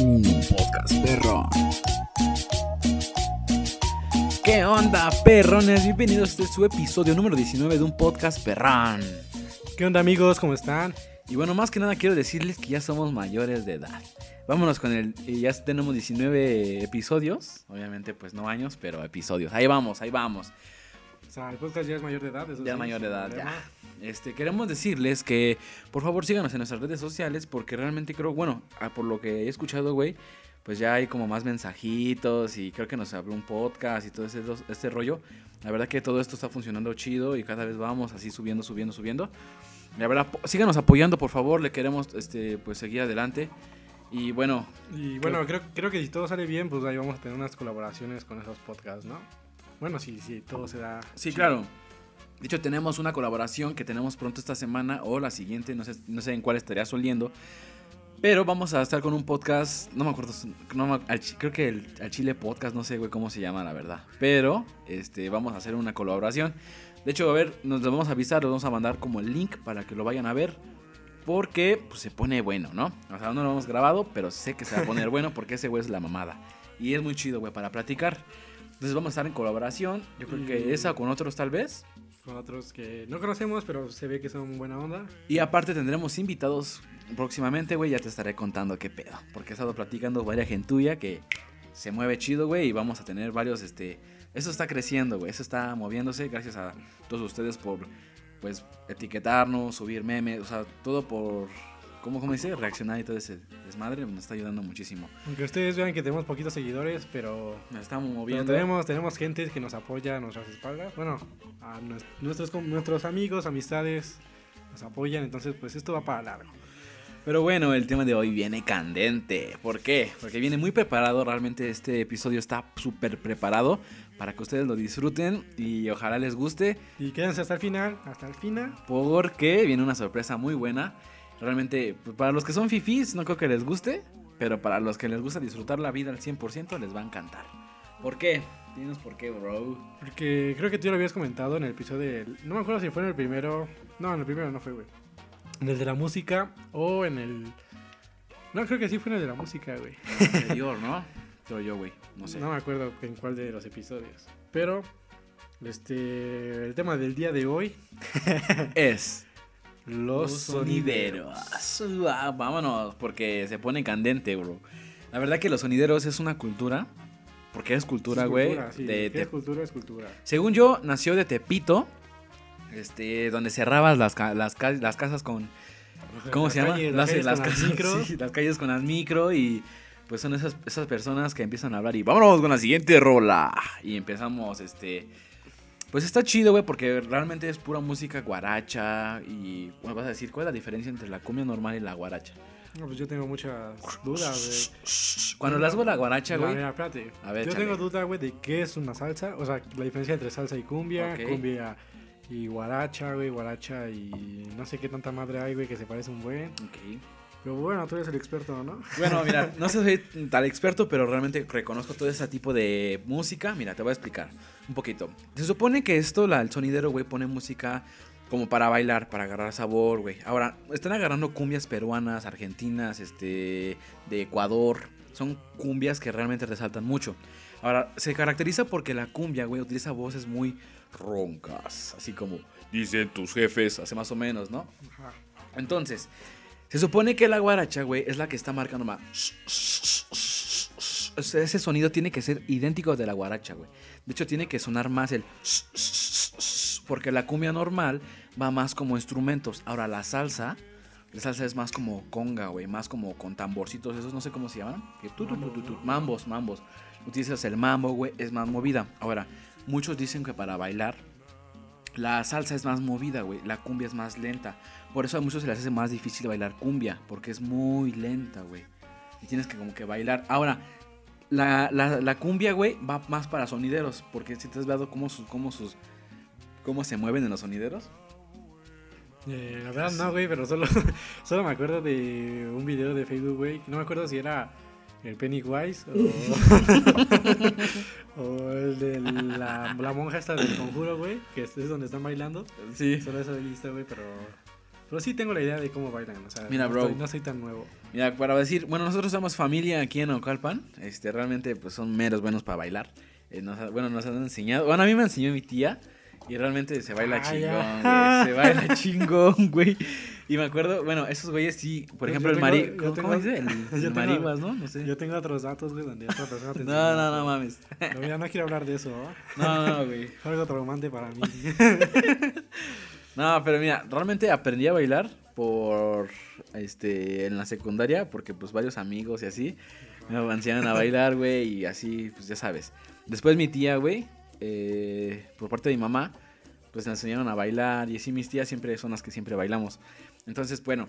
Un podcast perrón. ¿Qué onda, perrones? Bienvenidos a este su episodio número 19 de un podcast perrón. ¿Qué onda amigos? ¿Cómo están? Y bueno, más que nada quiero decirles que ya somos mayores de edad. Vámonos con el... y Ya tenemos 19 episodios. Obviamente, pues no años, pero episodios. Ahí vamos, ahí vamos. O sea, el podcast ya es mayor de edad. Eso Ya sí, mayor de edad, problema. ya. Este, queremos decirles que por favor síganos en nuestras redes sociales porque realmente creo, bueno, ah, por lo que he escuchado, güey, pues ya hay como más mensajitos y creo que nos abrió un podcast y todo ese, este rollo. La verdad que todo esto está funcionando chido y cada vez vamos así subiendo, subiendo, subiendo. La verdad, síganos apoyando, por favor, le queremos este, pues seguir adelante. Y bueno, Y bueno, creo, creo que si todo sale bien, pues ahí vamos a tener unas colaboraciones con esos podcasts, ¿no? Bueno, sí, sí, todo se da. Sí, claro. De hecho, tenemos una colaboración que tenemos pronto esta semana o la siguiente, no sé, no sé en cuál estaría soliendo. Pero vamos a estar con un podcast, no me acuerdo, no me- al chi- creo que el al Chile Podcast, no sé, güey, cómo se llama, la verdad. Pero, este, vamos a hacer una colaboración. De hecho, a ver, nos lo vamos a avisar, los vamos a mandar como el link para que lo vayan a ver. Porque, pues, se pone bueno, ¿no? O sea, no lo hemos grabado, pero sé que se va a poner bueno porque ese güey es la mamada. Y es muy chido, güey, para platicar. Entonces vamos a estar en colaboración. Yo creo que Y- esa con otros tal vez. Con otros que no conocemos, pero se ve que son buena onda. Y aparte tendremos invitados próximamente, güey. Ya te estaré contando qué pedo. Porque he estado platicando varias gentuya que se mueve chido, güey. Y vamos a tener varios, este... Eso está creciendo, güey. Eso está moviéndose. Gracias a todos ustedes por, pues, etiquetarnos, subir memes. O sea, todo por... ¿Cómo, cómo dice? Reaccionar y todo ese desmadre. Nos está ayudando muchísimo. Aunque ustedes vean que tenemos poquitos seguidores, pero, Nos estamos pero moviendo. tenemos, tenemos gente que nos apoya a nuestras espaldas. Bueno, a nues- nuestros, nuestros amigos, amistades nos apoyan, entonces pues esto va para largo. Pero bueno, el tema de hoy viene candente. ¿Por qué? Porque viene muy preparado. Realmente este episodio está súper preparado para que ustedes lo disfruten y ojalá les guste. Y quédense hasta el final, hasta el final. Porque viene una sorpresa muy buena. Realmente, pues, para los que son fifís, no creo que les guste. Pero para los que les gusta disfrutar la vida al 100%, les va a encantar. ¿Por qué? Dinos por qué, bro. Porque creo que tú lo habías comentado en el episodio del... No me acuerdo si fue en el primero... No, en el primero no fue, güey. En el de la música o en el... No, creo que sí fue en el de la música, güey. Anterior, ¿no? Pero yo, güey. No sé. No me acuerdo en cuál de los episodios. Pero, este... El tema del día de hoy... Es. Los, sonideros. Ah, vámonos, porque se pone candente, bro. La verdad que los sonideros es una cultura. Porque es cultura, güey. cultura, sí. de ¿Qué Te- es cultura? Es cultura. Según yo, nació de Tepito. Este, donde cerrabas las, las, ca- las casas con. ¿Cómo Las se llama? calles- las, calles las con las casas- micros. sí, las calles con las micro y. Pues son esas, esas personas que empiezan a hablar y vámonos con la siguiente rola. Y empezamos, este. Pues está chido, güey, porque realmente es pura música guaracha. Y bueno, vas a decir, ¿cuál es la diferencia entre la cumbia normal y la guaracha? No, pues yo tengo muchas dudas, güey. Cuando hago la guaracha, güey. espérate. A ver, Yo tengo duda, güey, de qué es una salsa. O sea, la diferencia entre salsa y cumbia. Cumbia y guaracha, güey. Guaracha y no sé qué tanta madre hay, güey, que se parece un buen. Ok. Pero bueno, tú eres el experto, ¿no? Bueno, mira, no soy tal experto, pero realmente reconozco todo ese tipo de música. Mira, te voy a explicar un poquito. Se supone que esto, la, el sonidero, güey, pone música como para bailar, para agarrar sabor, güey. Ahora, están agarrando cumbias peruanas, argentinas, este, de Ecuador. Son cumbias que realmente resaltan mucho. Ahora, se caracteriza porque la cumbia, güey, utiliza voces muy roncas, así como dicen tus jefes, hace más o menos, ¿no? Ajá. Entonces, se supone que la guaracha, güey, es la que está marcando más. Ese sonido tiene que ser idéntico al de la guaracha, güey. De hecho, tiene que sonar más el. Porque la cumbia normal va más como instrumentos. Ahora, la salsa. La salsa es más como conga, güey. Más como con tamborcitos. Esos no sé cómo se llaman. Mambos, mambos. Utilizas el mambo, güey. Es más movida. Ahora, muchos dicen que para bailar. La salsa es más movida, güey. La cumbia es más lenta. Por eso a muchos se les hace más difícil bailar cumbia. Porque es muy lenta, güey. Y tienes que como que bailar. Ahora, la, la, la cumbia, güey, va más para sonideros. Porque si te has dado cómo sus, cómo sus. cómo se mueven en los sonideros. Eh, la verdad no, güey, pero solo, solo me acuerdo de un video de Facebook, güey. No me acuerdo si era el Pennywise o, o el de la, la monja esta del conjuro, güey, que es donde están bailando. Sí. Solo eso he visto, güey, pero... Pero sí tengo la idea de cómo bailan, o sea, Mira, no, bro. Estoy, no soy tan nuevo. Mira, para decir, bueno, nosotros somos familia aquí en Ocalpan. Este, realmente, pues son meros buenos para bailar. Eh, nos bueno, nos han enseñado. Bueno, a mí me enseñó mi tía. Y realmente se baila Ah, chingón, ya. güey. Se baila chingón, güey. Y me acuerdo, bueno, esos güeyes sí. Por Yo- ejemplo, yo el tengo- mari... ¿Cómo, cómo dice? El, el maribas, ¿no? No sé. Yo tengo otros datos, güey, donde otra persona te No, no, no mames. No, mira, no quiero hablar de eso, ¿no? No, no, güey. Algo traumante para mí. No, pero mira, realmente aprendí a bailar por este en la secundaria porque pues varios amigos y así me enseñaron a bailar, güey, y así, pues ya sabes. Después mi tía, güey, eh, por parte de mi mamá, pues me enseñaron a bailar y así mis tías siempre son las que siempre bailamos. Entonces, bueno,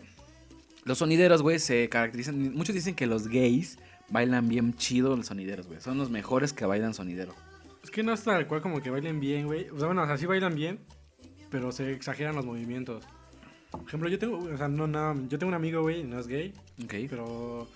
los sonideros, güey, se caracterizan, muchos dicen que los gays bailan bien chido los sonideros, güey. Son los mejores que bailan sonidero. Es que no es tal cual como que bailen bien, güey. O sea, bueno, o sea, sí bailan bien, pero se exageran los movimientos. Por ejemplo, yo tengo, o sea, no, no, yo tengo un amigo, güey, no es gay, Ok. pero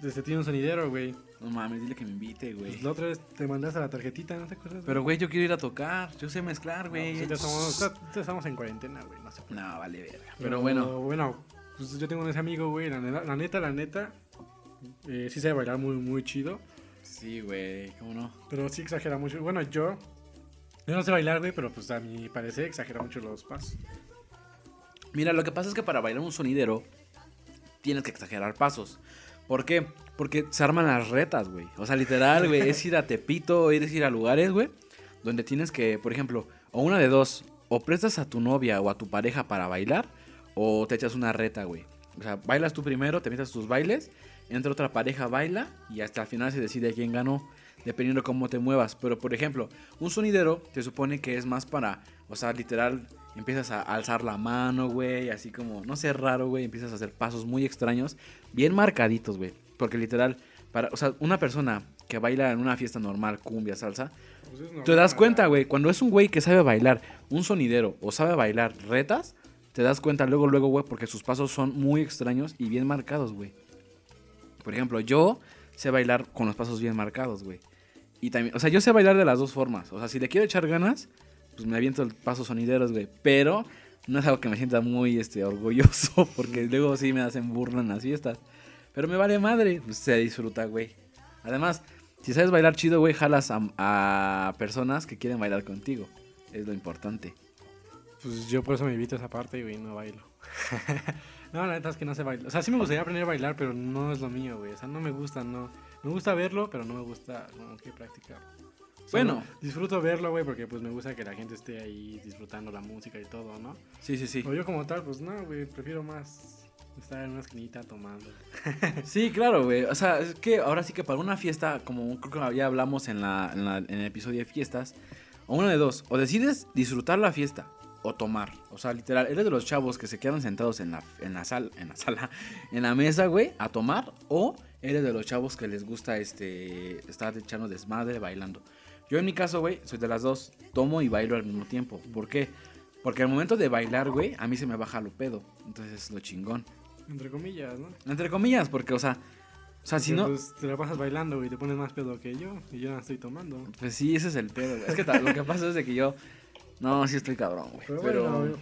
desde tiene un sonidero, güey. No mames, dile que me invite, güey. Pues la otra vez te mandaste la tarjetita, ¿no te acuerdas? Pero, güey, yo quiero ir a tocar. Yo sé mezclar, No, güey. pues, ya estamos, ya- ya estamos en cuarentena, güey, no sé. No, vale, verga. Pero bueno, Bueno, pues yo tengo ese amigo, güey, la, neta- la neta, la neta, eh, sí sabe bailar muy, muy chido, sí, güey, ¿cómo no? pero sí exagera mucho. Bueno, yo, yo no sé bailar, güey, pero pues a mi parecer exagera mucho los pasos. Mira, lo que pasa es que para bailar un sonidero tienes que exagerar pasos. ¿Por qué? Porque se arman las retas, güey. O sea, literal, güey, es ir a Tepito, es ir a lugares, güey, donde tienes que, por ejemplo, o una de dos, o prestas a tu novia o a tu pareja para bailar, o te echas una reta, güey. O sea, bailas tú primero, te metes tus bailes, entra otra pareja, baila, y hasta el final se decide quién ganó, dependiendo cómo te muevas. Pero, por ejemplo, un sonidero te supone que es más para, o sea, literal, empiezas a alzar la mano, güey, así como, no sé, raro, güey, empiezas a hacer pasos muy extraños, bien marcaditos, güey. Porque literal, para, o sea, una persona que baila en una fiesta normal, cumbia, salsa, Pues es te das cuenta, güey, cuando es un güey que sabe bailar, un sonidero o sabe bailar retas, te das cuenta luego, luego, güey, porque sus pasos son muy extraños y bien marcados, güey. Por ejemplo, yo sé bailar con los pasos bien marcados, güey. Y también, o sea, yo sé bailar de las dos formas. O sea, si le quiero echar ganas, pues me aviento el paso sonideros, güey. Pero no es algo que me sienta muy este, orgulloso, porque luego sí me hacen burla en las fiestas. Pero me vale madre, pues se disfruta, güey. Además, si sabes bailar chido, güey, jalas a, a personas que quieren bailar contigo. Es lo importante. Pues yo por eso me evito esa parte, güey, no bailo. no, la neta es que no sé bailar. O sea, sí me gustaría aprender a bailar, pero no es lo mío, güey. O sea, no me gusta, no. Me gusta verlo, pero no me gusta como que Bueno. no- disfruto verlo, güey, porque pues me gusta que la gente esté ahí disfrutando la música y todo, ¿no? Sí, sí, sí. O yo como tal, pues no, güey, prefiero más estar en una esquinita tomando. Sí, claro, güey. O sea, es que ahora sí que para una fiesta, como creo que ya hablamos en, la, en, la- en el episodio de fiestas, o una de dos, o decides disfrutar la fiesta o tomar. O sea, literal, eres de los chavos que se quedan sentados en la, en la, sal, en la sala, en la mesa, güey, a tomar, o eres de los chavos que les gusta este estar echando desmadre bailando. Yo en mi caso, güey, soy de las dos, tomo y bailo al mismo tiempo. ¿Por qué? Porque al momento de bailar, güey, a mí se me baja lo pedo. Entonces es lo chingón. Entre comillas, ¿no? Entre comillas, porque, o sea, o sea, si Porque, no, Pues te la pasas bailando, güey, te pones más pedo que yo y yo no estoy tomando. pues sí, ese es el pedo. güey. Es que lo que pasa es de que yo, no, sí estoy cabrón, güey. Pero, Pero, bueno,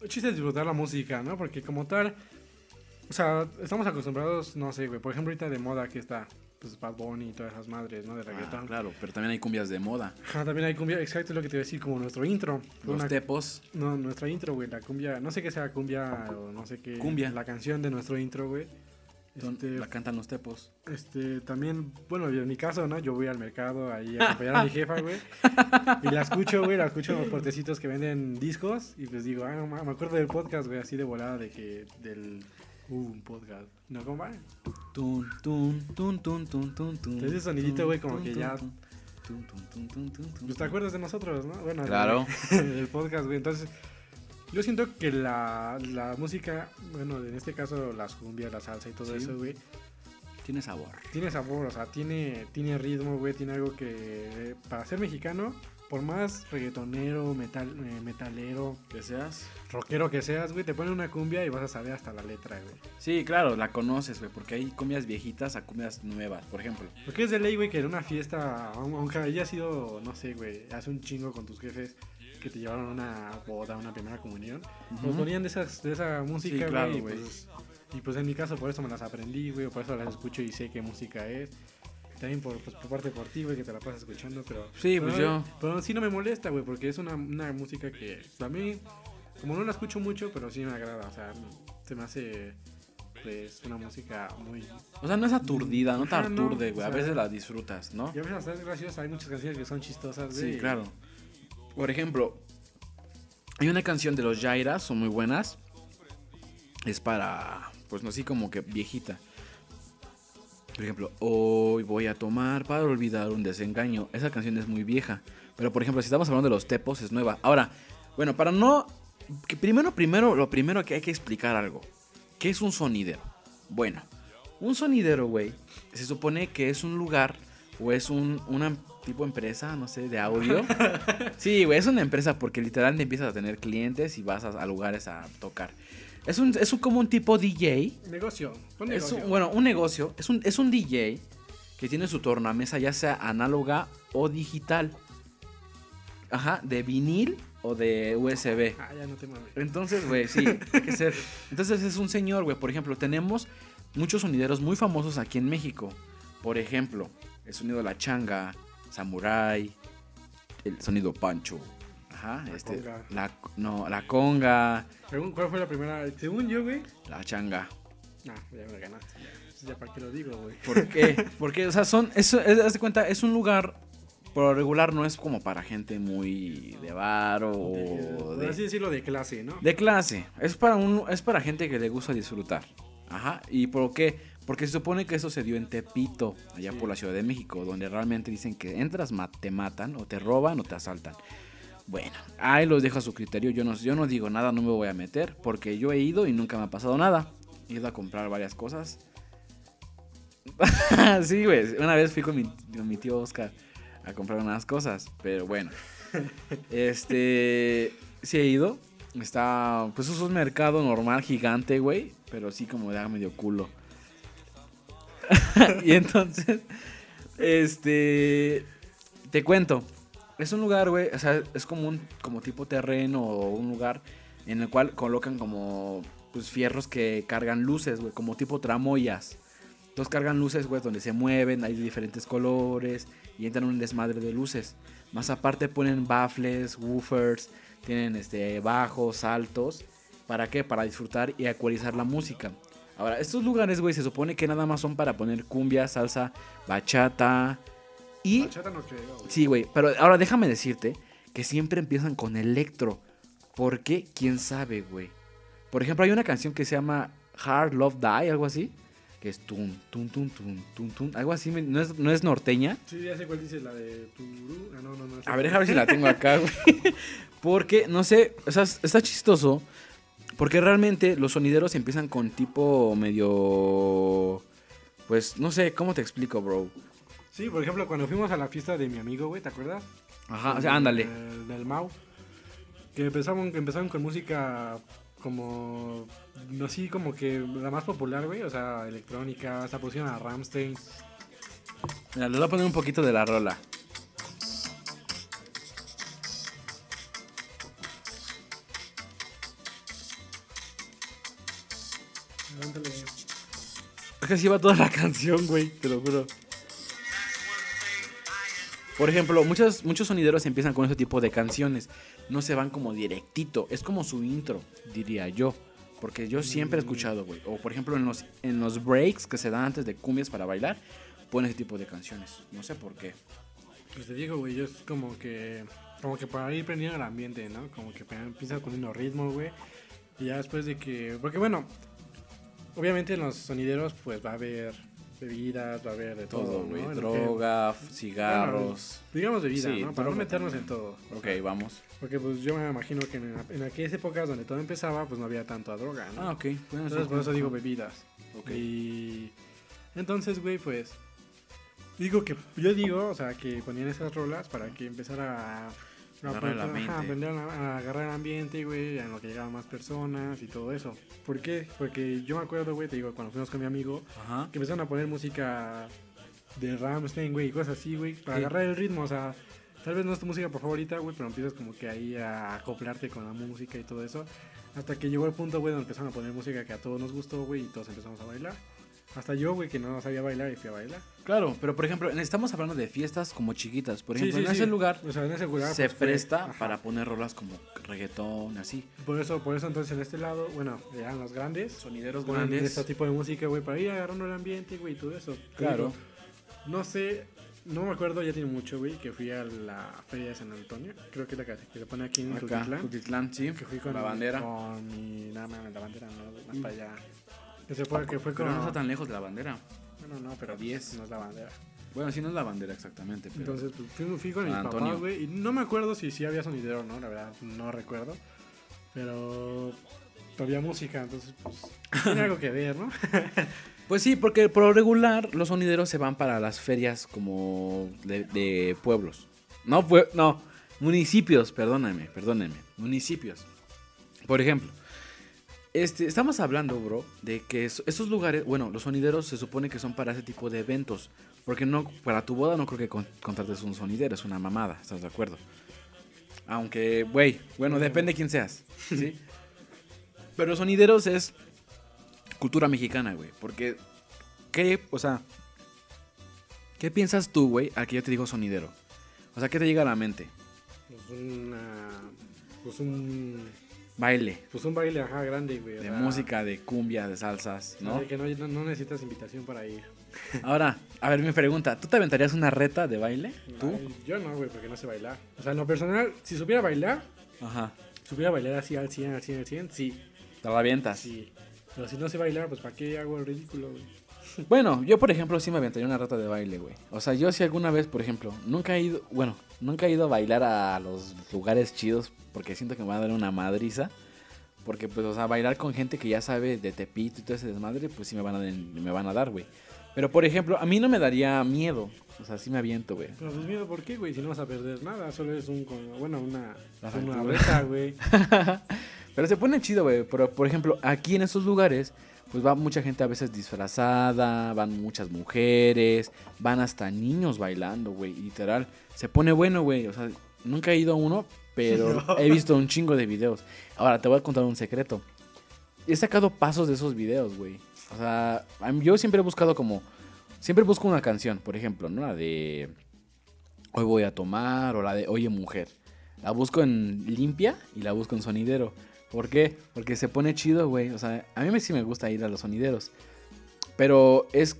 el chiste es disfrutar la música, ¿no? Porque como tal, o sea, estamos acostumbrados, no sé, güey, por ejemplo, ahorita de moda que está, pues Bad Bunny y todas esas madres, ¿no? De Ah, reggaetón. claro, pero también hay cumbias de moda. Ajá, también hay cumbia, exacto es lo que te iba a decir, como nuestro intro. Los una- tepos. no, nuestra intro, güey, la cumbia, no sé qué sea cumbia o no sé qué. Cumbia. La canción de nuestro intro, güey. Este, La cantan los tepos. este, también, bueno, en mi caso, ¿no? Yo voy al mercado ahí a acompañar a mi jefa, güey. Y la escucho, güey, la escucho en los puertecitos que venden discos. Y pues digo, ah, no, me acuerdo del podcast, güey, así de volada de que, del, uh, un podcast. ¿No, cómo va? Tun, tun, tun, tun, tun, tun, tun. Ese sonidito, güey, como que ya-. Pues te acuerdas de nosotros, ¿no? Bueno, Claro. del podcast, güey. Entonces, yo siento que la, la música, bueno, en este caso las cumbias, la salsa y todo Sí. eso, güey, Tiene sabor. tiene sabor, o sea, tiene, tiene ritmo, güey, tiene algo que eh, para ser mexicano, por más reggaetonero, metal, eh, metalero, Que seas. rockero que seas, güey, te ponen una cumbia y vas a saber hasta la letra, güey. Sí, claro, la conoces, güey, porque hay cumbias viejitas a cumbias nuevas, por ejemplo. Porque es de ley, güey, que en una fiesta, aun- aunque haya sido, no sé, güey, hace un chingo con tus jefes que te llevaron a una boda, una primera comunión, pues Ujú. ponían de, esas, de esa música, claro, güey, y pues Y pues en mi caso por eso me las aprendí, güey, por eso las escucho y sé qué música es. También por, pues, por parte por ti, güey, que te la pasas escuchando, pero... Sí, pues pero, yo. Pero sí no me molesta, güey, porque es una, una música que a mí, como no la escucho mucho, pero sí me agrada, o sea, se me hace, pues, una música muy... O sea, no es aturdida, no te aturde, güey. o A veces la disfrutas, ¿no? Y a veces hasta es graciosa, hay muchas canciones que son chistosas, güey. Sí, claro. Por ejemplo, hay una canción de los Jairas, son muy buenas. Es para, pues no así como que viejita. Por ejemplo, hoy voy a tomar para olvidar un desengaño. Esa canción es muy vieja. Pero por ejemplo, si estamos hablando de los tepos, es nueva. Ahora, bueno, para no... Primero, primero, lo primero que hay que explicar algo. ¿Qué es un sonidero? Bueno, un sonidero, güey, se supone que es un lugar o es un, una tipo empresa, no sé, de audio. Sí, güey, es una empresa porque literalmente empiezas a tener clientes y vas a, a lugares a tocar. Es un, es un- como un tipo DJ. Negocio, un Es negocio. un- bueno, un negocio. Es un, es un DJ que tiene su tornamesa ya sea análoga o digital. Ajá, de vinil o de USB. Ah, ya no te mames. Entonces, güey, sí, hay que ser. Entonces es un señor, güey. Por ejemplo, tenemos muchos sonideros muy famosos aquí en México. Por ejemplo, el sonido de la changa, samurai, el sonido pancho. Ajá, La este. conga. La, no, la conga, Según, ¿Cuál fue la primera? Según yo, güey. la changa. No, ya me ganaste. Ya, ya para qué lo digo, güey. ¿Por qué? Porque, o sea, son. Eso, es, haz de cuenta, es un lugar. Por lo regular no es como para gente muy de bar o Por de, así decirlo, de clase, ¿no? De clase. Es para un, es para gente que le gusta disfrutar. Ajá. ¿Y por qué? Porque se supone que eso se dio en Tepito, allá Sí. por la Ciudad de México, donde realmente dicen que entras, ma- te matan, o te roban, o te asaltan. Bueno, ahí los dejo a su criterio. Yo no, yo no digo nada, no me voy a meter, porque yo he ido y nunca me ha pasado nada. He ido a comprar varias cosas. sí, güey. Una vez fui con mi, tío Oscar a comprar unas cosas, pero bueno. Este. Sí he ido. Está. Pues es un mercado normal, gigante, güey. Pero sí como da medio culo. y entonces. Este. Te cuento. Es un lugar, güey. O sea, es como un como tipo terreno o un lugar en el cual colocan como. Pues fierros que cargan luces, güey. Como tipo tramoyas. Entonces cargan luces, güey, donde se mueven, hay diferentes colores y entran un desmadre de luces. Más aparte ponen baffles, woofers, tienen este bajos, altos. ¿Para qué? Para disfrutar y ecualizar la música. Ahora, estos lugares, güey, se supone que nada más son para poner cumbia, salsa, bachata y... Bachata no creo, güey. Sí, güey, pero ahora déjame decirte que siempre empiezan con electro. ¿Por qué? ¿Quién sabe, güey? Por ejemplo, hay una canción que se llama Hard Love Die, algo así. Que es tun, tun, tun, tun, tun, tun. Algo así, no es, no es norteña. Sí, ya sé cuál dices, la de Turú. Ah, no, no, no. A ver, a ver si la tengo acá, güey. Porque, no sé, o sea, está chistoso. Porque realmente los sonideros empiezan con tipo medio... Pues, no sé, ¿cómo te explico, bro? Sí, por ejemplo, cuando fuimos a la fiesta de mi amigo, güey, ¿te acuerdas? Ajá, o sea, ándale. Del, del Mau. Que empezaron, que empezaron con música como. Así como que la más popular, güey. O sea, electrónica. Hasta pusieron a Ramstein. Mira, les voy a poner un poquito de la rola. Levántale. Es que así va toda la canción, güey, te lo juro. Por ejemplo, muchos, muchos sonideros empiezan con ese tipo de canciones. No se van como directito. Es como su intro, diría yo. Porque yo siempre he escuchado, güey. O por ejemplo, en los, en los breaks que se dan antes de cumbias para bailar, ponen ese tipo de canciones. No sé por qué. Pues te digo, güey, yo es como que. Como que para ir prendiendo el ambiente, ¿no? Como que empieza con unos ritmos, güey. Y ya después de que. Porque bueno. Obviamente en los sonideros, pues va a haber bebidas, va a haber de todo, güey. Que- Droga, cigarros. digamos bebida, Sí, ¿no? Para no meternos en todo. Ok, vamos. Porque pues yo me imagino que en, en aquellas épocas donde todo empezaba, pues no había tanta droga, ¿no? Ah, ok. Bueno, Entonces sí, por eso digo bebidas. Ok. Y entonces, güey, pues digo que yo digo, o sea, que ponían esas rolas para que empezara a, a, Agarrar el ajá, ambiente. aprender a, a agarrar el ambiente, güey, en lo que llegaban más personas y todo eso. ¿Por qué? Porque yo me acuerdo, güey, te digo, cuando fuimos con mi amigo, Ajá. que empezaron a poner música de Ramstein, güey, y cosas así, güey, para Sí. agarrar el ritmo, o sea, tal vez no es tu música por favorita, güey, pero empiezas como que ahí a acoplarte con la música y todo eso. Hasta que llegó el punto, güey, donde empezaron a poner música que a todos nos gustó, güey, y todos empezamos a bailar. Hasta yo, güey, que no sabía bailar y fui a bailar. Claro, pero por ejemplo, estamos hablando de fiestas como chiquitas. Por ejemplo, sí, en sí. ese lugar O sea, en ese lugar. se pues, presta para poner rolas como reggaetón, así. Por eso, por eso entonces en este lado, bueno, eran los grandes. Sonideros grandes. este tipo de música, güey, para ir agarrando el ambiente, güey, y todo eso. Claro. digo, no sé, no me acuerdo, ya tiene mucho, güey, que fui a la feria de San Antonio. Creo que es la que, que se pone aquí en. Cutitlán, sí. Que fui con la bandera. Con mi. Mames, la bandera, no, más para allá. Ese fue, que fue con. Pero no está tan lejos de la bandera. No, no, pero 10 no es la bandera. Bueno, sí no es la bandera exactamente, pero... Entonces, pues, fui, fui con mi papá, Antonio. güey. Y no me acuerdo si sí había sonidero o no, la verdad, no recuerdo. Pero. Había música, entonces, pues. Tiene algo que ver, ¿no? Pues sí, porque por lo regular los sonideros se van para las ferias como de, de pueblos. No, no, municipios, perdónenme, perdónenme, municipios. Por ejemplo, este, estamos hablando, bro, de que es- esos lugares, bueno, los sonideros se supone que son para ese tipo de eventos. Porque no, para tu boda no creo que con- contrates un sonidero, es una mamada, ¿estás de acuerdo? Aunque, güey, bueno, depende de quién seas, ¿sí? Pero sonideros es cultura mexicana, güey. Porque, ¿qué, o sea, qué piensas tú, güey, al que yo te digo sonidero? O sea, ¿qué te llega a la mente? Pues una. Pues un. Baile, Pues un baile, ajá, grande, güey. de música, de cumbia, de salsas, ¿no? que no, no- no necesitas invitación para ir. Ahora, a ver, mi pregunta, ¿tú te aventarías una reta de baile? ¿Tú? Ay, yo no, güey, porque no sé bailar. O sea, en lo personal, si supiera bailar, Ajá. supiera bailar así al 100, al 100, al 100, sí. Te la avientas. Sí. Pero si no sé bailar, pues ¿para qué hago el ridículo, güey? Bueno, yo por ejemplo sí me aventaría una rata de baile, güey. O sea, yo si alguna vez, por ejemplo, nunca he ido, bueno, nunca he ido a bailar a los lugares chidos porque siento que me van a dar una madriza. Porque pues, o sea, bailar con gente que ya sabe de Tepito y todo ese desmadre, pues sí me van a, me van a dar, güey. Pero por ejemplo, a mí no me daría miedo. O sea, sí me aviento, güey. Pero pues miedo, ¿por qué, güey? Si no vas a perder nada, solo es un, bueno, una, una reta, güey. Pero se pone chido, güey. Pero, por ejemplo, aquí en estos lugares, pues va mucha gente a veces disfrazada, van muchas mujeres, van hasta niños bailando, güey. Literal. Se pone bueno, güey. O sea, nunca he ido a uno, pero No. he visto un chingo de videos. Ahora, te voy a contar un secreto. He sacado pasos de esos videos, güey. O sea, yo siempre he buscado como... Siempre busco una canción, por ejemplo, ¿no? La de... Hoy voy a tomar o la de Oye mujer. La busco en limpia y la busco en sonidero. ¿Por qué? Porque se pone chido, güey. O sea, a mí sí me gusta ir a los sonideros. Pero es...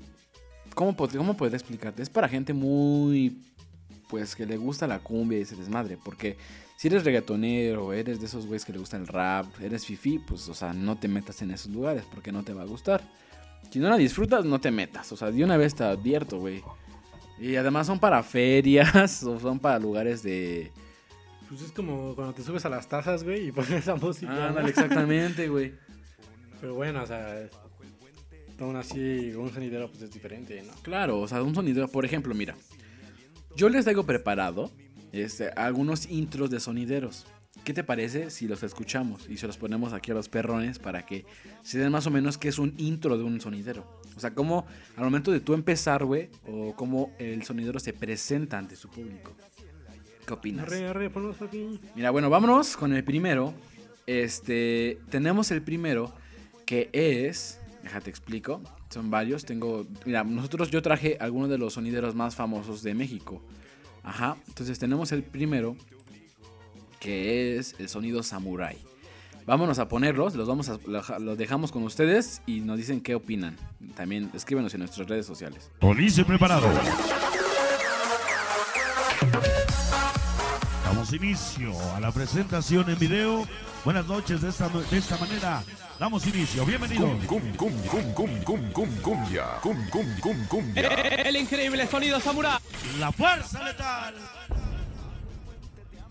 ¿Cómo, ¿Cómo explicarte? Es para gente muy... Pues que le gusta la cumbia y ese desmadre. Porque si eres reggaetonero, eres de esos güeyes que le gusta el rap, eres fifi, pues, o sea, no te metas en esos lugares porque no te va a gustar. Si no la disfrutas, no te metas. O sea, de una vez te advierto, güey. Y además son para ferias o son para lugares de... Pues es como cuando te subes a las tazas, güey, y pones esa música. Ah, ándale, exactamente, güey. Pero bueno, o sea, aún así, un sonidero, pues es diferente, ¿no? Claro, o sea, un sonido, por ejemplo, mira. Yo les traigo preparado este, algunos intros de sonideros. ¿Qué te parece si los escuchamos y se los ponemos aquí a los perrones para que se den más o menos qué es un intro de un sonidero? O sea, cómo al momento de tú empezar, güey, o cómo el sonidero se presenta ante su público. ¿Qué opinas? Arre, arre, ponlos aquí. Mira, bueno, vámonos con el primero. Este, tenemos el primero que es, déjate explico, son varios. Tengo, mira, nosotros yo traje algunos de los sonideros más famosos de México. Ajá, entonces tenemos el primero que es el sonido samurai. Vámonos a ponerlos, los vamos a los dejamos con ustedes y nos dicen qué opinan. También escríbenos en nuestras redes sociales. Y preparado. Damos inicio a la presentación en video. Buenas noches, de esta, de esta manera damos inicio. Bienvenidos. Cum, cum, cum, cum, cum, cum, cumbia. Cum, cum, cum, cumbia. El increíble sonido samurai. La fuerza letal.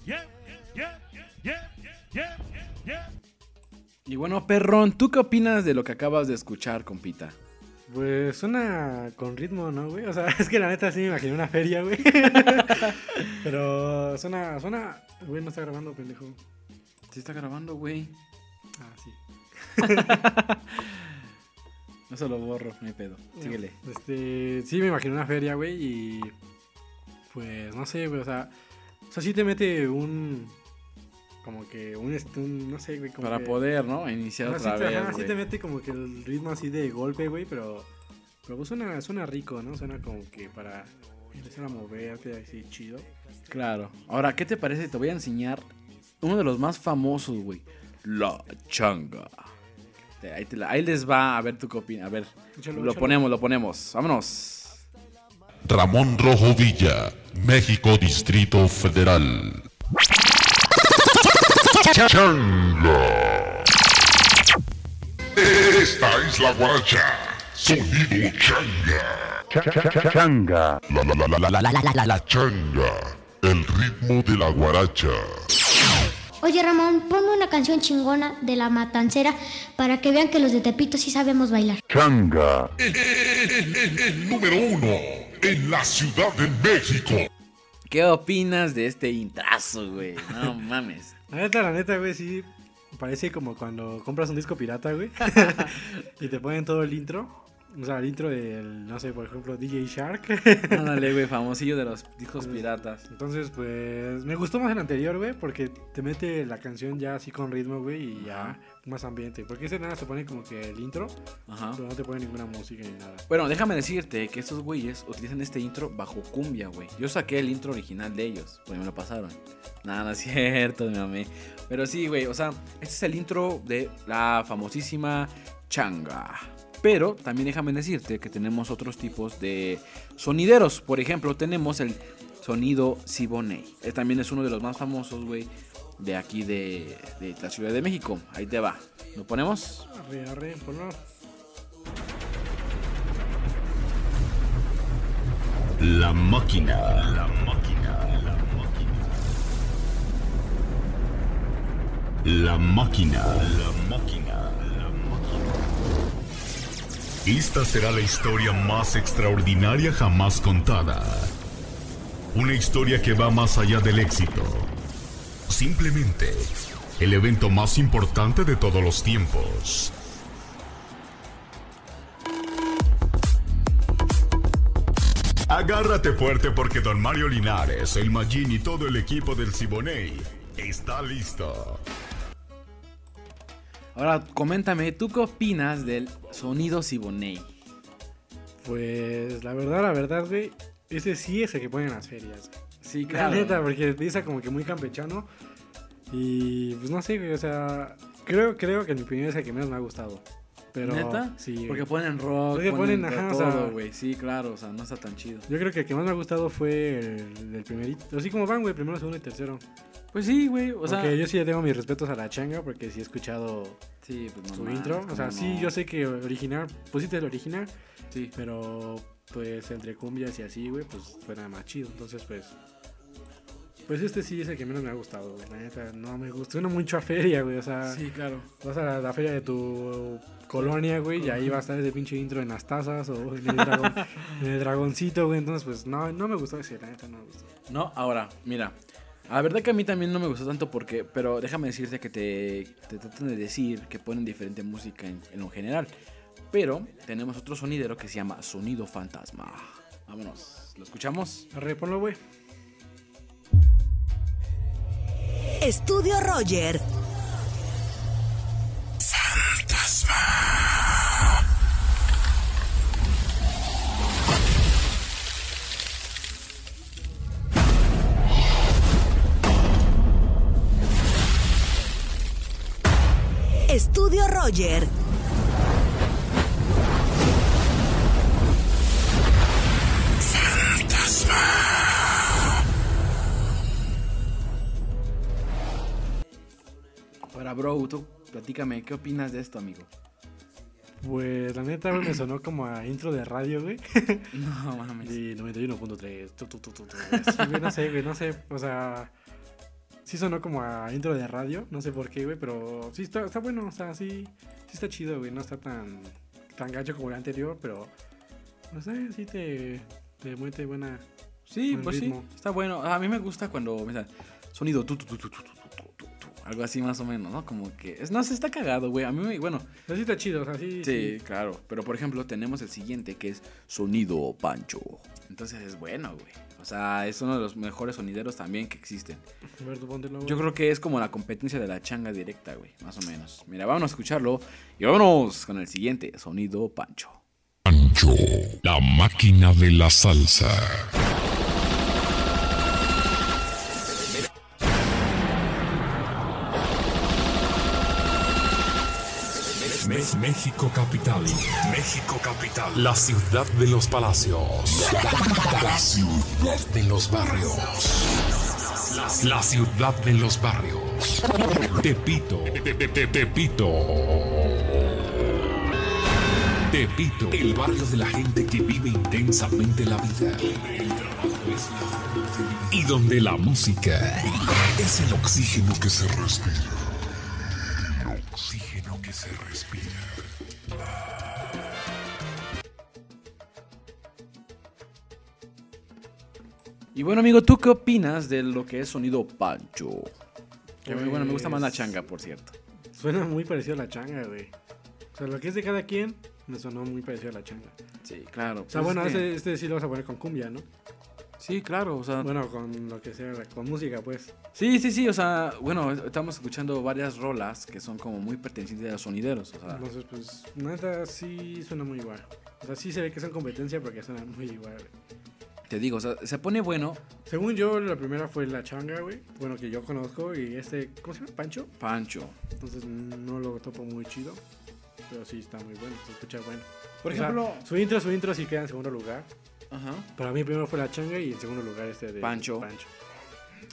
Yeah, yeah, yeah, yeah, yeah, yeah. Y bueno, perrón, ¿tú qué opinas de lo que acabas de escuchar, compita? Pues suena con ritmo, ¿no, güey? O sea, es que la neta sí me imaginé una feria, güey. Pero suena, suena... Güey, no está grabando, pendejo. Sí está grabando, güey. Ah, sí. No se lo borro, no hay pedo. Síguele. Este, sí me imaginé una feria, güey, y... Pues, no sé, güey, o sea... O sea, sí te mete un... como que un, un- no sé, güey, como Para que- poder, ¿no? Iniciar otra te- vez, ajá, sí güey. te mete como que el ritmo así de golpe, güey, pero, pero pues suena, suena rico, ¿no? Suena como que para empezar a moverte así chido. Claro. Ahora, ¿qué te parece? Te voy a enseñar uno de los más famosos, güey. La changa. Ahí, te la- ahí les va a ver tu copia. A ver, Échalo, lo échalo. ponemos, lo ponemos. Vámonos. Ramón Rojo Villa, México Distrito Federal. Changa. Esta es la guaracha. Sonido changa. Changa. La la la la la la la la la la changa. El ritmo de la guaracha. Oye Ramón, ponme una canción chingona de la matancera para que vean que los de Tepito sí sabemos bailar. Changa. El, el- el- el número uno en la Ciudad de México. ¿Qué opinas de este intrazo, güey? No mames. La neta, la neta, güey, sí. Parece como cuando compras un disco pirata, güey. y te ponen todo el intro. O sea, el intro del, no sé, por ejemplo, DJ Shark. Ándale, güey, famosillo de los discos piratas. Entonces, pues, me gustó más el anterior, güey, porque te mete la canción ya así con ritmo, güey, y ya. Más ambiente. Porque ese nada te pone como que el intro, Ajá. pero no te pone ninguna música ni nada. Bueno, déjame decirte que estos güeyes utilizan este intro bajo cumbia, güey. Yo saqué el intro original de ellos, pues me lo pasaron. Nada, no es cierto, mi mamé. Pero sí, güey, o sea, este es el intro de la famosísima changa. Pero también déjame decirte que tenemos otros tipos de sonideros. Por ejemplo, tenemos el sonido Siboney. Él también es uno de los más famosos, güey, de aquí de, de la Ciudad de México. Ahí te va. ¿Lo ponemos? Arre, arre, ponlo. La máquina. La máquina. La máquina. La máquina. La máquina. La máquina. Esta será la historia más extraordinaria jamás contada. Una historia que va más allá del éxito. Simplemente el evento más importante de todos los tiempos. Agárrate fuerte porque Don Mario Linares, el Magín y todo el equipo del Siboney está listo. Ahora, coméntame, ¿tú qué opinas del sonido Siboney? Pues, la verdad, la verdad, güey, ese sí es el que ponen en las ferias. Sí, La neta, porque empieza como que muy campechano. Y, pues, no sé, güey, o sea, creo, creo que en mi opinión es el que menos me ha gustado. Pero, ¿Neta? Sí. Porque ponen rock, Porque ponen, ponen, ajá, o sea- todo, güey. Sí, claro, o sea, no está tan chido. Yo creo que el que más me ha gustado fue el, el primerito. Así como van, güey, primero, segundo y tercero. Pues sí, güey, o sea... Aunque yo sí le tengo mis respetos a la changa porque sí he escuchado Sí, pues no su mames, intro. O ¿cómo sea, sí, no? yo sé que original, pusiste el original, Sí. pero pues entre cumbias y así, güey, pues suena más chido. Entonces, pues. Pues este sí es el que menos me ha gustado. La neta, no me gusta. Suena mucho a feria, güey. O sea, Sí, claro. vas a la, la feria de tu colonia, güey, y ahí va a estar ese pinche intro en las tazas o en el, dragón- en el dragoncito, güey. Entonces, pues no, no me gustó ese, la neta, no me gustó. No, ahora, mira. La verdad que a mí también no me gustó tanto porque, pero déjame decirte que te, te tratan de decir que ponen diferente música en, en lo general. Pero tenemos otro sonidero que se llama Sonido Fantasma. Vámonos, ¿lo escuchamos? Arre, ponlo, güey. Estudio Roger. Estudio Roger. Bro, tú platícame, ¿qué opinas de esto, amigo? Pues la neta, me sonó como a intro de radio, güey. No mames. Y 91.3. tu, tu, tu, tu, tu. Sí, güey, no sé, güey, no sé. O sea, sí sonó como a intro de radio. No sé por qué, güey, pero sí está, está bueno. O sea, sí, sí está chido, güey. No está tan, tan gacho como el anterior, pero no sé, sí te, te buena. Sí, Buen pues ritmo. sí, está bueno. A mí me gusta cuando me sale sonido tu, tu, tu, Algo así más o menos, ¿no? Como que... Es, no, se está cagado, güey. A mí, me- bueno, Así está chido, o sea, sí. sí, claro. Pero, por ejemplo, tenemos el siguiente, que es Sonido Pancho. Entonces es bueno, güey. O sea, es uno de los mejores sonideros también que existen. A ver, tú póntelo, güey. Yo creo que es como la competencia de la changa directa, güey. Más o menos. Mira, vámonos a escucharlo. Y vámonos con el siguiente, Sonido Pancho. Pancho, la máquina de la salsa. México capital. México capital. La ciudad de los palacios. La ciudad de los barrios. La, ciudad de los barrios. Tepito. Te- te- te- Tepito. Tepito, el barrio de la gente que vive intensamente la vida. Y donde la música es el oxígeno que se respira. Que se respira. Y bueno, amigo, ¿tú qué opinas de lo que es Sonido Pancho? Que, bueno, me gusta más la Pues- changa, por cierto. Suena muy parecido a la changa, güey. O sea, lo que es de cada quien me sonó muy parecido a la changa. Sí, claro. O sea, pues bueno, este, este sí lo vas a poner con cumbia, ¿no? Sí, claro, o sea... Bueno, con lo que sea, con música, pues. Sí, sí, sí, o sea, bueno, estamos escuchando varias rolas que son como muy pertenecientes a los sonideros, o sea... Entonces, pues, neta, sí suena muy igual. O sea, sí se ve que son competencia porque suenan muy igual, güey. Te digo, o sea, se pone bueno Según yo, la primera fue la changa, güey. Bueno, que yo conozco. Y este, ¿cómo se llama? Pancho. Pancho. Entonces no lo topo muy chido. Pero sí está muy bueno, se escucha bueno. Por O sea, ejemplo... su intro, su intro sí queda en segundo lugar. Ajá. Para mí primero fue la changa y en segundo lugar este de Pancho. Pancho.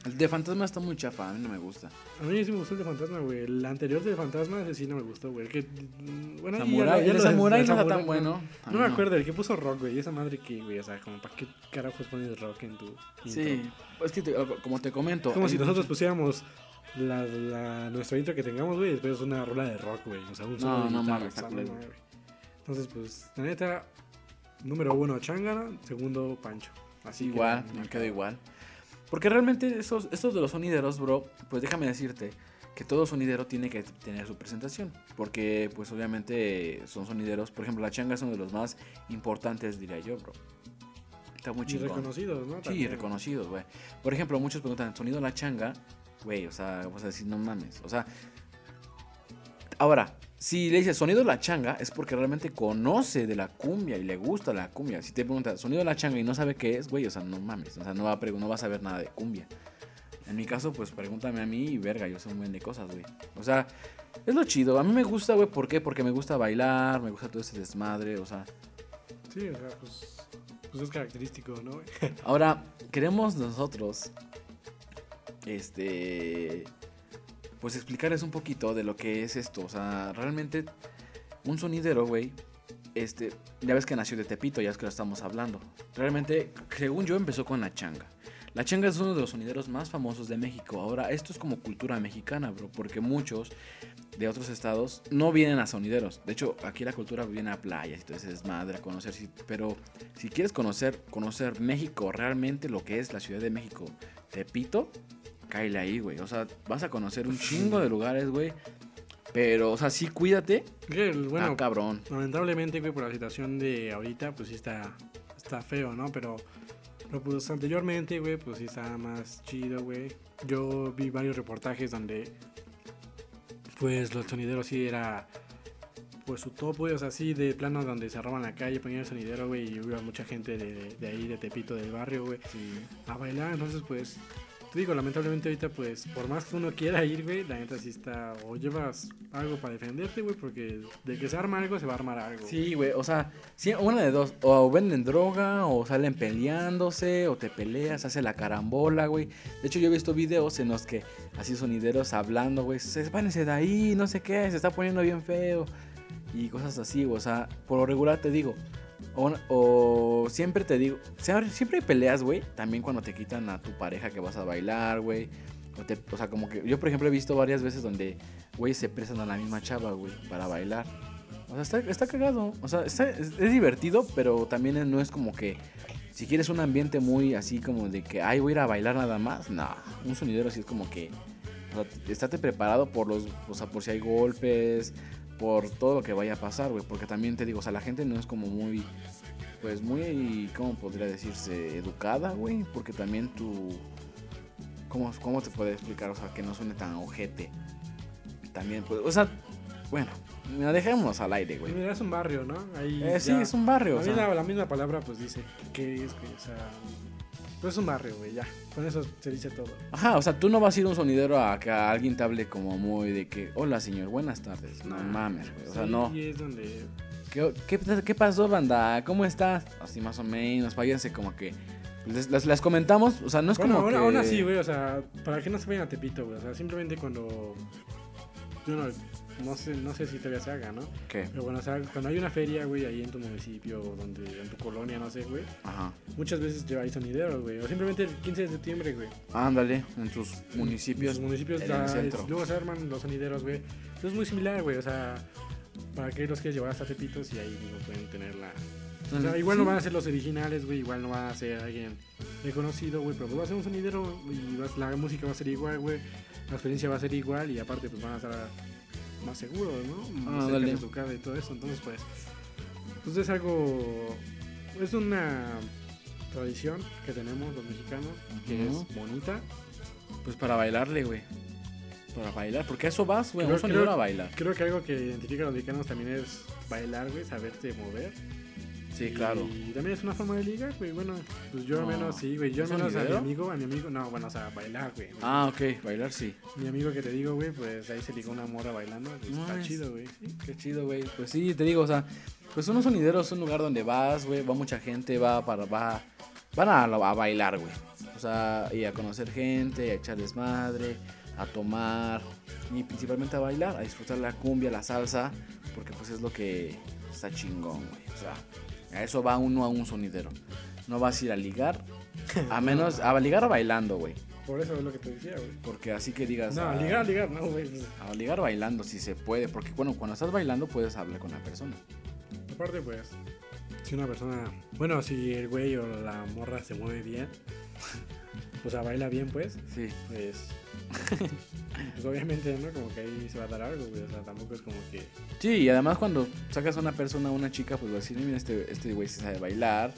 El de Fantasma está muy chafa, a mí no me gusta. A mí sí me gustó el de Fantasma, güey. El anterior de Fantasma, ese sí no me gustó, güey. El que, mm, bueno, ya Samurai, lo- ya el Samurai no está tan bueno. No, me acuerdo, el que puso rock, güey. Esa madre que, güey, o sea, como para qué carajos pones rock en tu intro? Sí, es que te- como te comento... Es como si nosotros pusiéramos la, la, nuestra intro que tengamos, güey, y después una rola de rock, güey. O sea, un solo No, no mames. Entonces, pues, la neta, número uno, Changana, segundo, Pancho. Así que, igual, no, me quedo igual. Porque realmente esos, estos de los sonideros, bro, pues déjame decirte que todo sonidero tiene que tener su presentación. Porque, pues obviamente son sonideros. Por ejemplo, la changa es uno de los más importantes, diría yo, bro. Está muy Y chingón. reconocidos, ¿no? Sí, reconocidos, güey. Por ejemplo, muchos preguntan, ¿sonido la changa? Güey, o sea, vas a decir, no mames. O sea, ahora, si le dices sonido la changa, es porque realmente conoce de la cumbia y le gusta la cumbia. Si te pregunta sonido la changa y no sabe qué es, güey, o sea, no mames. O sea, no va, a no va a saber nada de cumbia. En mi caso, pues pregúntame a mí y verga, yo sé un buen de cosas, güey. O sea, es lo chido. A mí me gusta, güey, ¿por qué? Porque me gusta bailar, me gusta todo ese desmadre, o sea. Sí, o sea, pues, pues es característico, ¿no? güey? Ahora, queremos nosotros, este, pues explicarles un poquito de lo que es esto. O sea, realmente un sonidero, güey, este, ya ves que nació de Tepito, ya es que lo estamos hablando. Realmente, según yo, empezó con la changa. La changa es uno de los sonideros más famosos de México. Ahora, esto es como cultura mexicana, bro, porque muchos de otros estados no vienen a sonideros. De hecho, aquí la cultura viene a playas ese desmadre, a conocer. Pero si quieres conocer, conocer México, realmente lo que es la Ciudad de México, Tepito, cáele ahí, güey. O sea, vas a conocer un chingo de lugares, güey. Pero, o sea, sí cuídate. Bueno, ah, cabrón. lamentablemente, güey, por la situación de ahorita, pues sí está, está feo, ¿no? Pero, pero pues anteriormente, güey, pues sí estaba más chido, güey. Yo vi varios reportajes donde, pues los sonideros sí era, pues su top, güey, o sea, así de plano donde cerraban la calle, ponían el sonidero, güey, y iba mucha gente de, de ahí, de Tepito, del barrio, güey, a bailar. Entonces, pues, te digo, lamentablemente ahorita, pues, por más que uno quiera ir, güey, la neta sí está, o llevas algo para defenderte, güey, porque de que se arma algo, se va a armar algo. Sí, güey, o sea, sí, una de dos, o venden droga, o salen peleándose, o te peleas, hace la carambola, güey. De hecho, yo he visto videos en los que así sonideros hablando, güey, se váyanse de ahí, no sé qué, se está poniendo bien feo, y cosas así, güey, o sea, por lo regular te digo, o, siempre te digo, siempre, peleas, güey, también cuando te quitan a tu pareja que vas a bailar, güey. O, sea, como que yo, por ejemplo, he visto varias veces donde, güey, se prestan a la misma chava, güey, para bailar. O sea, está, está cagado. O sea, es, divertido, pero también no es como que. Si quieres un ambiente muy así como de que, ay, voy a ir a bailar nada más. No, un sonidero así es como que. O sea, estate preparado por los, o sea, por si hay golpes, por todo lo que vaya a pasar, güey. Porque también te digo, o sea, la gente no es como muy, pues muy, ¿cómo podría decirse? Educada, güey. Porque también tu, ¿cómo, ¿cómo te puede explicar? O sea, que no suene tan ojete. También, pues, o sea, bueno, mira, dejémonos al aire, güey. Mira, es un barrio, ¿no? Ahí Eh, sí, es un barrio, La, o sea. misma, la misma palabra, pues dice que es, güey. O sea, pues es un barrio, güey, ya. Con eso se dice todo. Ajá, o sea, tú no vas a ir a un sonidero a que alguien te hable como muy de que, hola señor, buenas tardes. No mames, güey. O sea, Sí, no. Y es donde. ¿Qué, qué, qué pasó, banda? ¿Cómo estás? Así más o menos, váyanse como que... Les, las, las comentamos, o sea, no es bueno, como aún, que... aún así, güey, o sea, para que no se vayan a Tepito, güey. O sea, simplemente cuando. Yo no, no sé, no sé si todavía se haga, ¿no? ¿Qué? Pero bueno, o sea, cuando hay una feria, güey, ahí en tu municipio, o donde, en tu colonia, no sé, güey. Ajá. Muchas veces lleva ahí sonideros, güey. O simplemente el 15 de septiembre, güey. Ándale, en tus municipios. Los municipios en el es- centro. luego se arman los sonideros, güey. Entonces es muy similar, güey. O sea, ¿para qué los quieres llevar hasta Tepitos y ahí no pueden tener la. O sea, Mm, igual no van a ser los originales, güey. Igual no van a ser alguien reconocido, güey. Pero pues va a ser un sonidero y vas- la música va a ser igual, güey. La experiencia va a ser igual y aparte, pues van a estar más seguros, ¿no? Más Ah, cerca dale. de casa y todo eso. Entonces, pues. Pues es algo. Es una tradición que tenemos los mexicanos que es bonita. Pues para bailarle, güey. Para bailar, porque a eso vas, güey, a un a bailar. Creo que algo que identifica a los mexicanos también es bailar, güey, saberte mover. Sí, Y claro. también es una forma de ligar, güey. Bueno, pues yo al No. menos sí, güey. Yo al ¿Un menos a mi amigo, a mi amigo, no, bueno, o sea, bailar, güey. Ah, ok, bailar sí. Mi amigo que te digo, güey, pues ahí se ligó una morra bailando. Pues, está chido, güey. Sí, qué chido, güey. Pues sí, te digo, o sea, pues unos sonideros es un lugar donde vas, güey, va mucha gente, va para, va, van a, a bailar, güey. O sea, y a conocer gente, a echar desmadre, a tomar y principalmente a bailar, a disfrutar la cumbia, la salsa, porque pues es lo que está chingón, güey. O sea, a eso va uno a un sonidero. No vas a ir a ligar, a menos, a ligar bailando, güey. Por eso es lo que te decía, güey. Porque así que digas... No, ah, ligar, ligar, no, güey. A ligar bailando, si se puede, porque bueno, cuando estás bailando puedes hablar con la persona. Aparte, pues, si una persona, bueno, si el güey o la morra se mueve bien, o sea, baila bien, pues, Sí. pues, pues obviamente, ¿no? Como que ahí se va a dar algo, güey. O sea, tampoco es como que... Sí, y además cuando sacas a una persona, a una chica, pues va a decir, mira, este este güey sí sabe bailar,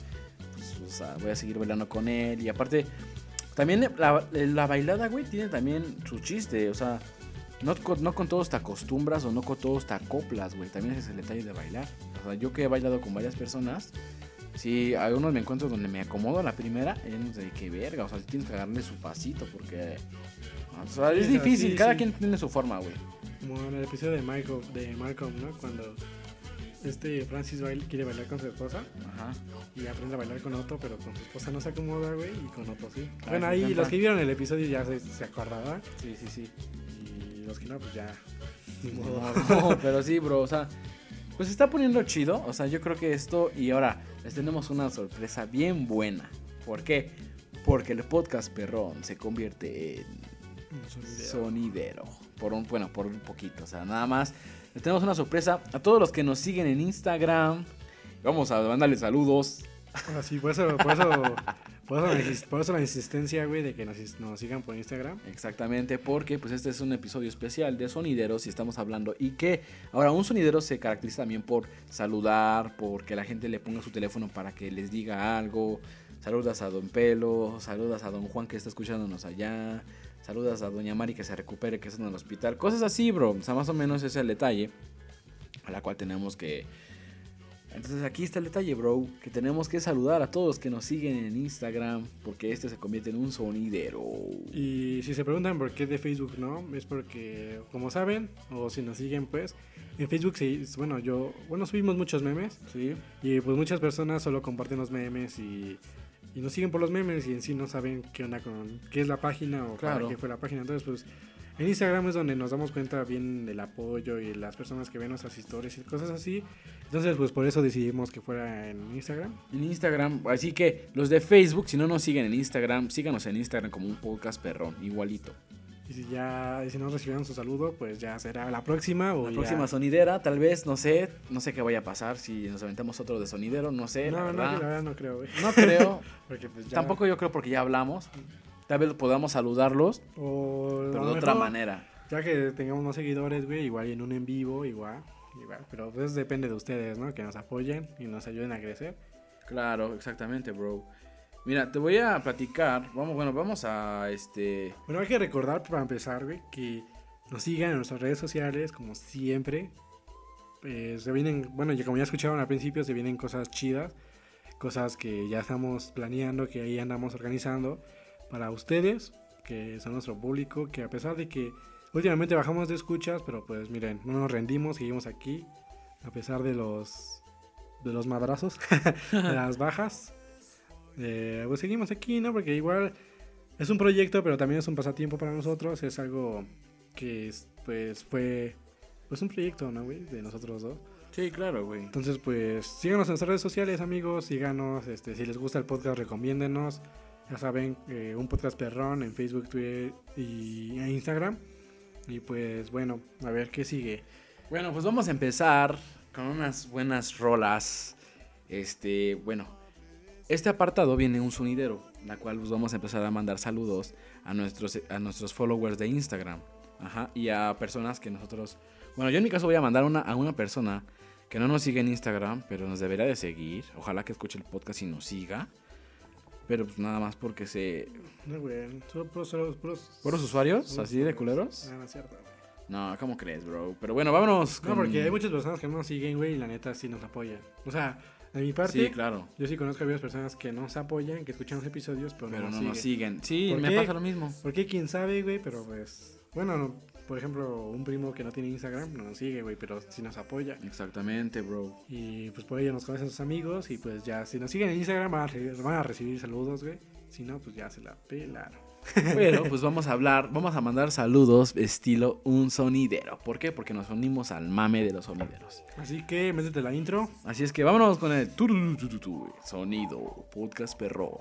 pues o sea, voy a seguir bailando con él. Y aparte, también la, la bailada, güey, tiene también su chiste, o sea, no no con todos te acostumbras o no con todos te acoplas, güey. También ese es el detalle de bailar. O sea, yo que he bailado con varias personas, sí, hay unos me encuentro donde me acomodo a la primera, y unos de que verga, o sea, tienes que agarrarle su pasito porque... O sea, es difícil, cada sí. quien tiene su forma, güey. Como en el episodio de Michael, de Malcolm, ¿no? Cuando este Francis baila- quiere bailar con su esposa Ajá. y aprende a bailar con Otto, pero con su esposa no se acomoda, güey, y con Otto sí. Ah, bueno, ahí los que vieron el episodio ya se, se acordaban Sí, sí, sí. y los que no, pues ya... ni No, modo. no, pero sí, bro, o sea, pues se está poniendo chido. O sea, yo creo que esto. Y ahora, les tenemos una sorpresa bien buena. ¿Por qué? Porque el podcast perrón se convierte en sonidero. Por un, bueno, por un poquito. O sea, nada más. Les tenemos una sorpresa a todos los que nos siguen en Instagram. Vamos a mandarles saludos. Ahora sí, por eso, por eso, por eso, la, insis- por eso la insistencia, güey, de que nos, nos sigan por Instagram. Exactamente, porque pues este es un episodio especial de sonideros y estamos hablando y que ahora un sonidero se caracteriza también por saludar, por que la gente le ponga su teléfono para que les diga algo. Saludas a Don Pelo, saludas a Don Juan que está escuchándonos allá, saludas a Doña Mari que se recupere que está en el hospital, cosas así, bro. O sea, más o menos ese es el detalle a la cual tenemos que entonces aquí está el detalle, bro, que tenemos que saludar a todos los que nos siguen en Instagram, porque este se convierte en un sonidero. Y si se preguntan por qué de Facebook no, es porque, como saben, o si nos siguen, pues, en Facebook, sí, bueno, yo, bueno, subimos muchos memes Sí. y pues muchas personas solo comparten los memes y, y nos siguen por los memes y en sí no saben qué onda con, qué es la página o Claro. para qué fue la página. Entonces, pues, en Instagram es donde nos damos cuenta bien del apoyo y las personas que ven nuestras historias y cosas así. Entonces, pues, por eso decidimos que fuera en Instagram. En Instagram, así que los de Facebook, si no nos siguen en Instagram, síganos en Instagram como un podcast perrón, igualito. Y si ya, y si no recibieron su saludo, pues ya será la próxima o La ya- próxima sonidera, tal vez, no sé, no sé qué vaya a pasar si nos aventamos otro de sonidero, no sé, la No, no, verdad. que la verdad no creo, güey. No creo. Porque pues ya... Tampoco yo creo porque ya hablamos. Tal vez podamos saludarlos, O pero de otra manera. Ya que tengamos más seguidores, güey, igual y en un en vivo, igual. Igual, pero pues depende de ustedes, ¿no? Que nos apoyen y nos ayuden a crecer. Claro, exactamente, bro. Mira, te voy a platicar. Vamos, bueno, vamos a este. Bueno, hay que recordar para empezar, güey, que nos sigan en nuestras redes sociales, como siempre. Eh, se vienen, bueno, ya como ya escucharon al principio, se vienen cosas chidas, cosas que ya estamos planeando, que ahí andamos organizando para ustedes, que son nuestro público, que a pesar de que últimamente bajamos de escuchas, pero pues miren, no nos rendimos, seguimos aquí, a pesar de los de los madrazos, de las bajas. Eh, pues seguimos aquí, ¿no? Porque igual es un proyecto, pero también es un pasatiempo para nosotros. Es algo que, es, pues, fue pues un proyecto, ¿no, güey? De nosotros dos. Sí, claro, güey. Entonces, pues, síganos en nuestras redes sociales, amigos. Síganos. Este, si les gusta el podcast, recomiéndenos. Ya saben, eh, un podcast perrón en Facebook, Twitter y e Instagram. Y pues, bueno, a ver qué sigue. Bueno, pues vamos a empezar con unas buenas rolas. Este, bueno, este apartado viene un sonidero, la cual pues vamos a empezar a mandar saludos a nuestros, a nuestros followers de Instagram. Ajá, y a personas que nosotros... Bueno, yo en mi caso voy a mandar una, a una persona que no nos sigue en Instagram, pero nos debería de seguir. Ojalá que escuche el podcast y nos siga. Pero pues nada más porque se... No, güey. Solo puros, puros, ¿Puros usuarios? puros ¿Así de culeros? No, no es cierto, güey. No, ¿cómo crees, bro? Pero bueno, vámonos. No, porque hay muchas personas que no nos siguen, güey, y la neta sí nos apoyan. O sea, de mi parte, Sí, claro. yo sí conozco a varias personas que nos apoyan, que escuchan los episodios, pero, Pero no, no nos siguen. siguen. Sí, ¿Por me pasa lo mismo. Porque quién sabe, güey, pero pues. Bueno, no, por ejemplo, un primo que no tiene Instagram no nos sigue, güey, pero sí nos apoya. Exactamente, bro. Y pues por ello nos conocen sus amigos. Y pues ya, si nos siguen en Instagram, van a, re- van a recibir saludos, güey. Si no, pues ya se la pelaron. Pero pues vamos a hablar, vamos a mandar saludos estilo un sonidero. ¿Por qué? Porque nos unimos al mame de los sonideros. Así que métete la intro. Así es que vámonos con el sonido, podcast perro.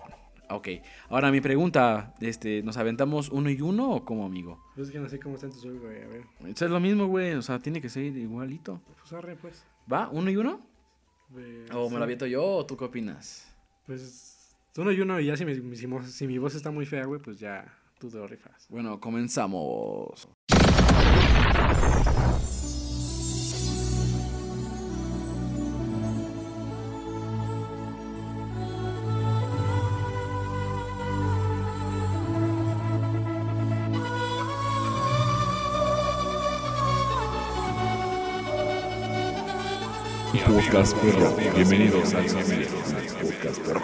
Ok, ahora mi pregunta, este, ¿nos aventamos uno y uno o como amigo? Pues es que no sé cómo está en tu suelo, güey. A ver. Eso es lo mismo, güey, o sea, tiene que ser igualito. Pues arre, pues. ¿Va? ¿Uno y uno? Eh, ¿O me lo aviento yo o tú qué opinas? Pues uno y uno, y ya si mi, si mi voz está muy fea, güey, pues ya tú te lo rifas. Bueno, comenzamos. Podcast Perro. Bienvenidos al Podcast Perro.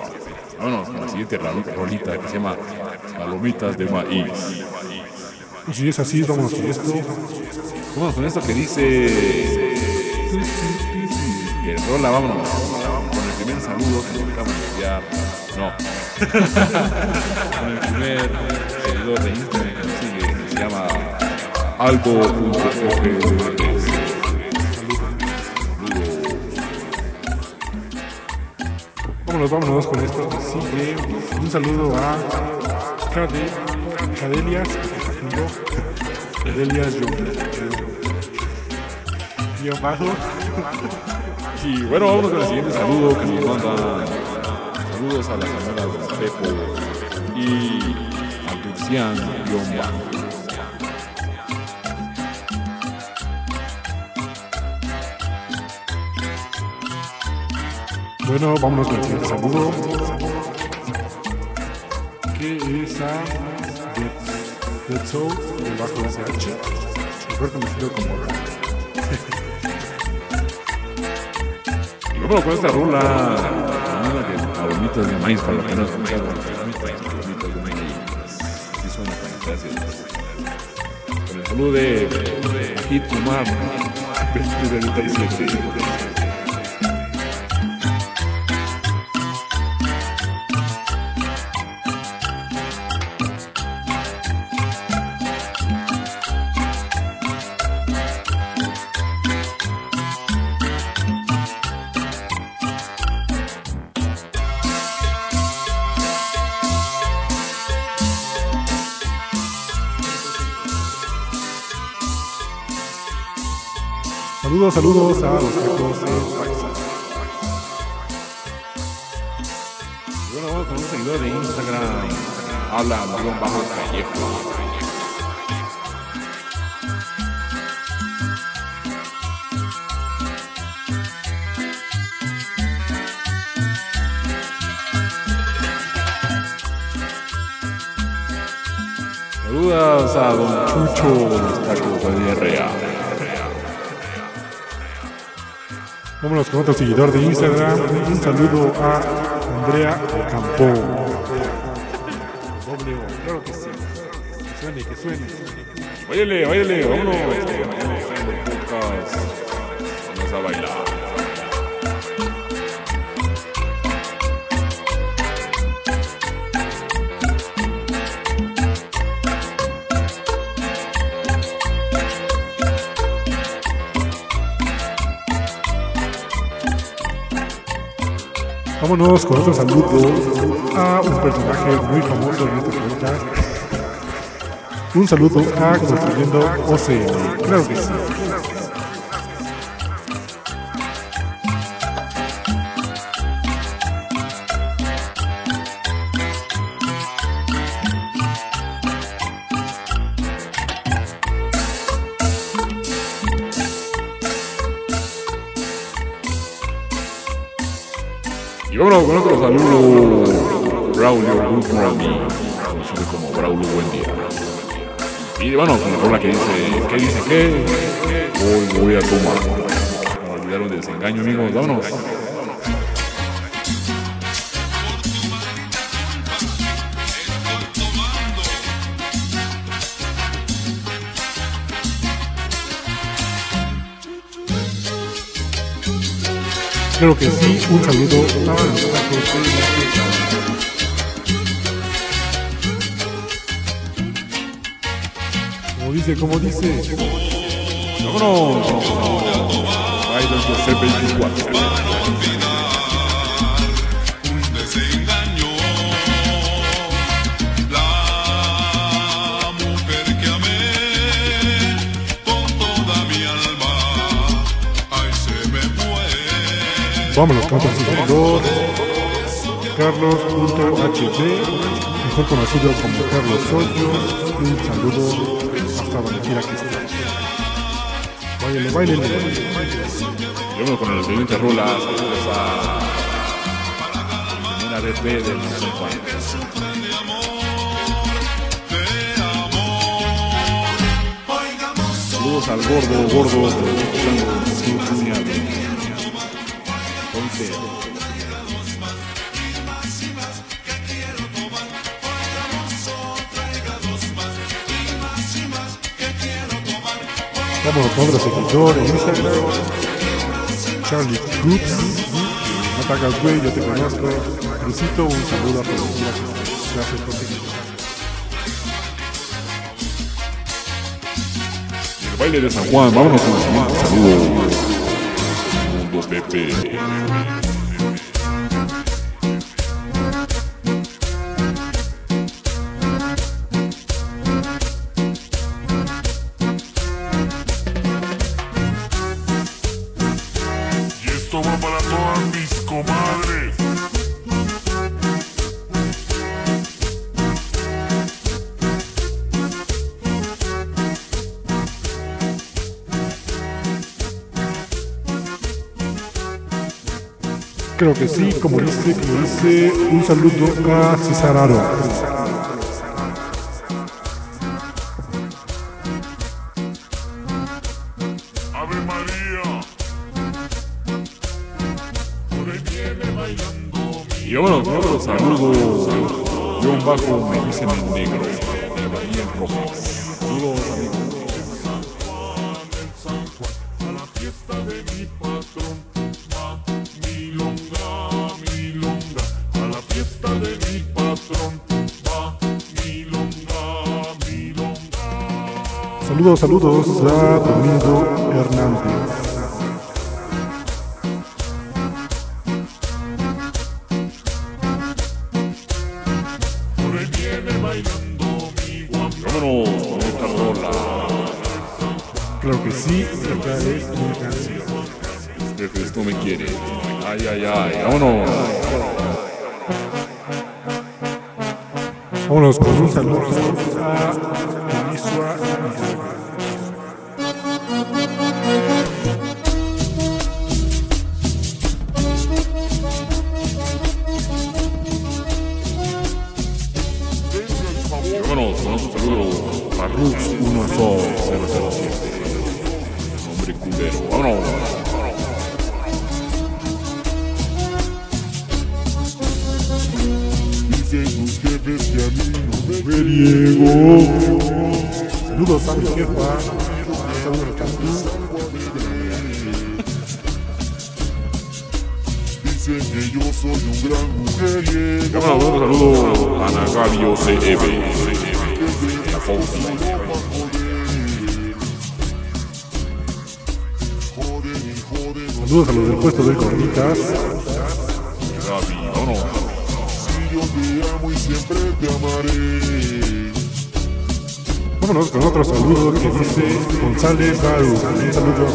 Vámonos con la siguiente ro- rolita que se llama Palomitas de Maíz. Si es así, vamos con esto. Vámonos con esto que dice. Que rola, vámonos. Con el primer saludo que nos acaba de enviar. No. con el primer seguidor de Instagram que sigue, que se llama Algo.fds. Vámonos, vámonos con esto que sigue. Un saludo a Cade, Cadelias, Cadelias, yo, yo bajo. Y bueno, vámonos con el siguiente saludo que nos manda. Saludos a la señora de Pepo y a Turcian guion Bueno, vámonos con el saludo. Que es a Dead Soul, debajo de SH. Mejor conocido como Rap. Vámonos con esta rula. De palomitas de maíz, para que de gracias. Con el saludo de Hit Saludos, a los tacos bueno, vamos con un seguidor de Instagram. Alan guion bajo Callejo. Saludos a Don Chucho los tacos de diarrea. Vámonos con otro seguidor de Instagram. Un saludo a Andrea Campo. Doble O, claro que sí. Que suene, que suene. Váyale, váyale, vámonos. Vámonos con otro saludo a un personaje muy famoso en este podcast. Un saludo a Construyendo OCM. Claro que sí. Braulio Morning, conocido como Braulio Buen Día. Y bueno, con la rola que dice, ¿qué dice qué? Hoy voy a tomar. No olvidaron del desengaño, amigos. Vámonos. Claro que sí, un saludo a la fecha. Como dice, como dice. Vámonos. Baila José 24. Vámonos con otro seguidor. Carlos.hd, mejor conocido como Carlos Hoyos. Un saludo hasta donde quiera que esté. Báilele, báilele. Y vámonos con la siguiente rola. Saludos a. Primera BP del no sé cuánto. Saludos al gordo, gordo, escuchando su. Vámonos con otro seguidor en Instagram. Charlie Cruz. No te hagas güey, yo te conozco. Crucito, un saludo a todos. Gracias, por seguir. El baile de San Juan. Vámonos con el siguiente saludo. Mundo Pepe. Creo que sí, como dice, como dice, un saludo a César Aro. Ave María. Y con otro saludo. Guión bajo me dicen en negro. María en rojo. Saludos amigos. Saludos, a Domingo Hernández. Saludos a los del puesto de gorditas. Vámonos. Con otro saludo que dice González Daru. Un saludo.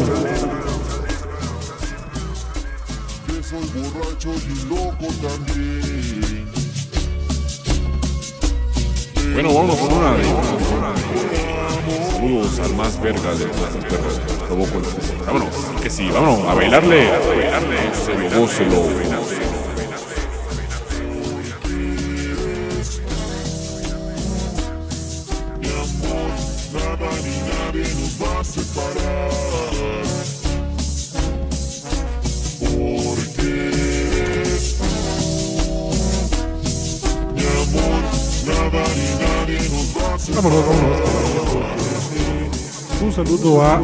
Que soy borracho y loco también. Bueno, vámonos con una de. Saludos al más verga de las perras. Vámonos, que sí, vámonos, a bailarle. A bailarle. Gócelo, gócelo. Mi Un saludo a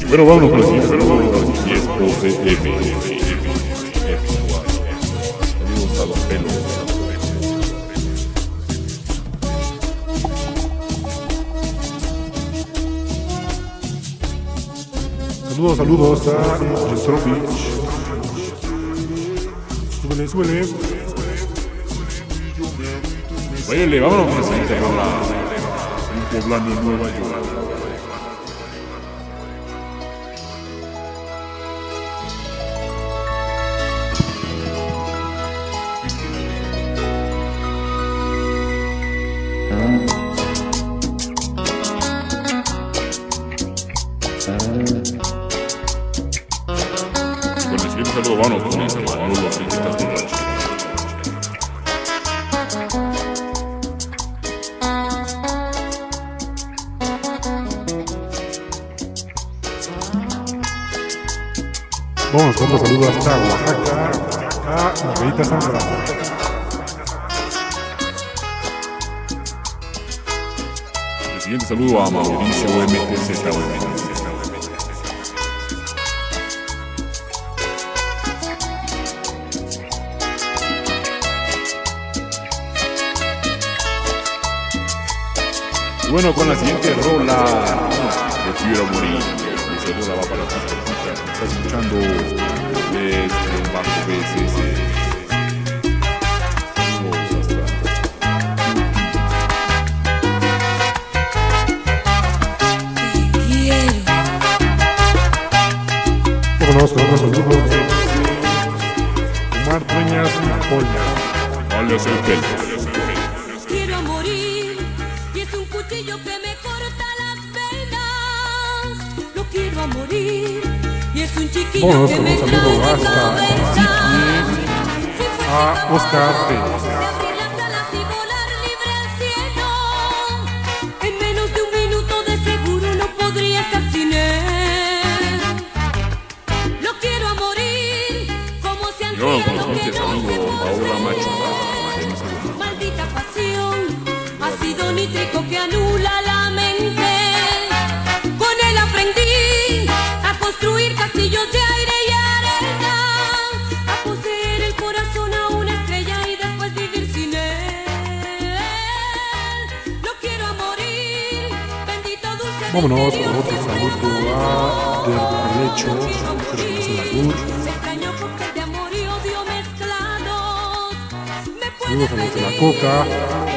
Y bueno, vámonos con el siguiente saludo. Y es OCM. Saludos a los pelos. Saludos, saludos a Jostrovich. Súbele, súbele. Váyale, vámonos con la siguiente rola. Un poblano en Nueva York. Saludo hasta Oaxaca. A Margarita Zambrano. El siguiente saludo a Mauricio MTZ. Y bueno, con la siguiente rola, prefiero morir. Mi saludo va para ti. Estás escuchando el bajo BCC. Saludos hasta Vámonos con otro saludo. Omar Dueñas Napoleón. Alias el. Es un chiquillo Vámonos que con me un saludo cae de hasta cabeza. a Oscar Pérez. Vámonos con otro saludo a que albur. Saludos a los de la Coca.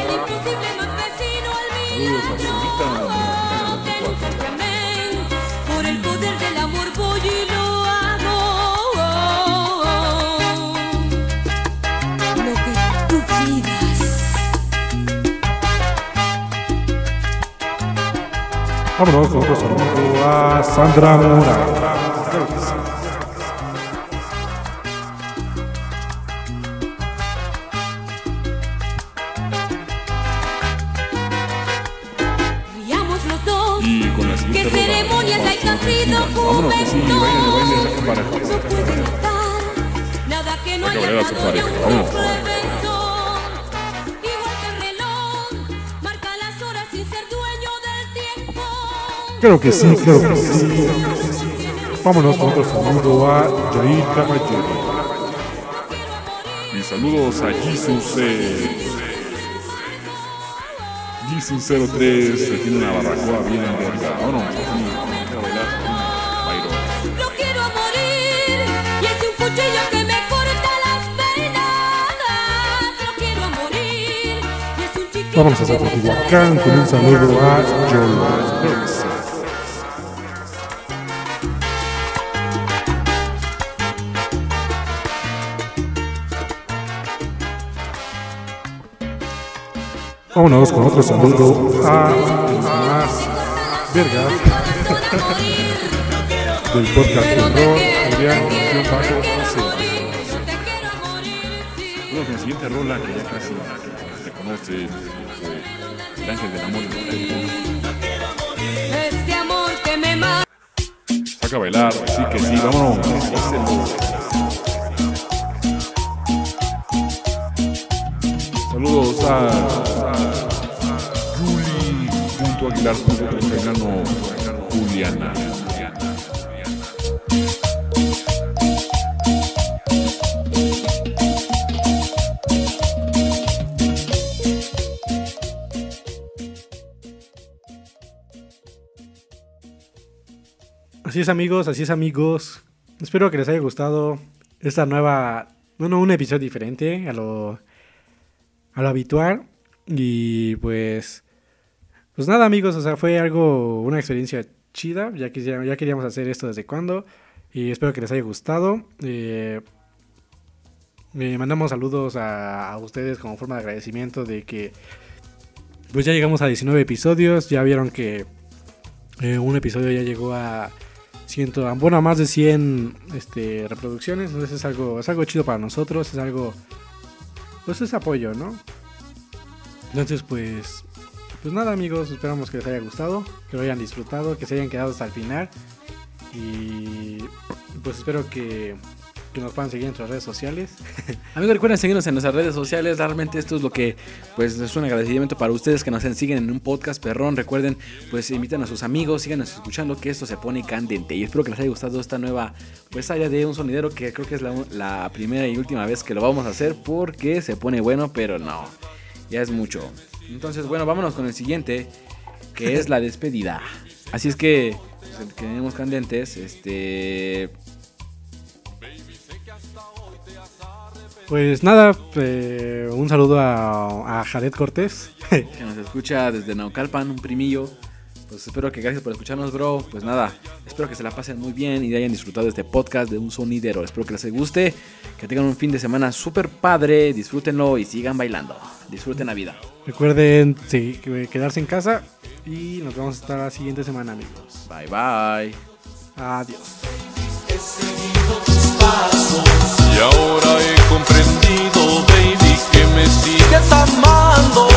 Vámonos con otro saludo a Sandra Mora. Claro que sí, claro que sí. Vámonos con otro saludo a Jair Caballero. Y saludos a Jesus C. Jesus 03 se tiene una barbacoa bien en verga. Lo quiero morir y es un cuchillo que me corta las venas. Lo quiero a morir y es un chiquillo Vamos a Teotihuacán con un saludo a Yolanda. Vámonos con otro saludo a los más vergas del podcast Adrián, José. Bueno, con la siguiente rola que ya casi se conoce, o El Ángel del Amor. Este amor que me mata. Saca a bailar, sí que sí, vámonos. Saludos a, Juliana. Así es amigos, así es amigos. Espero que les haya gustado esta nueva, bueno, un episodio diferente a lo, a lo habitual. Y pues, pues nada amigos, o sea, fue algo, una experiencia chida. Ya, quisiera- ya queríamos hacer esto desde cuando. Y espero que les haya gustado. Eh, eh, mandamos saludos a, ustedes como forma de agradecimiento de que pues ya llegamos a 19 episodios. Ya vieron que eh, un episodio ya llegó a ciento, bueno, a más de 100 este, reproducciones. Entonces es algo, es algo chido para nosotros. Es algo, pues es apoyo, ¿no? Entonces, pues, pues nada, amigos. Esperamos que les haya gustado, que lo hayan disfrutado, que se hayan quedado hasta el final. Y pues espero que, que nos puedan seguir en nuestras redes sociales. Amigos, recuerden seguirnos en nuestras redes sociales. Realmente esto es lo que, pues, es un agradecimiento para ustedes que nos siguen en un podcast perrón. Recuerden, pues, inviten a sus amigos, síganos escuchando que esto se pone candente. Y espero que les haya gustado esta nueva, pues, área de un sonidero que creo que es la, la primera y última vez que lo vamos a hacer porque se pone bueno, pero no, ya es mucho. Entonces, bueno, vámonos con el siguiente, que es la despedida. Así es que, pues, quedemos candentes, este... Pues nada, eh, un saludo a, a Jared Cortés. que nos escucha desde Naucalpan, un primillo. Pues espero que gracias por escucharnos, bro. Pues nada, espero que se la pasen muy bien y hayan disfrutado de este podcast de un sonidero. Espero que les guste, que tengan un fin de semana súper padre, disfrútenlo y sigan bailando. Disfruten la vida. Recuerden sí, quedarse en casa y nos vemos hasta la siguiente semana, amigos. Bye bye. Adiós. Y ahora he comprendido, baby, que me sigues amando.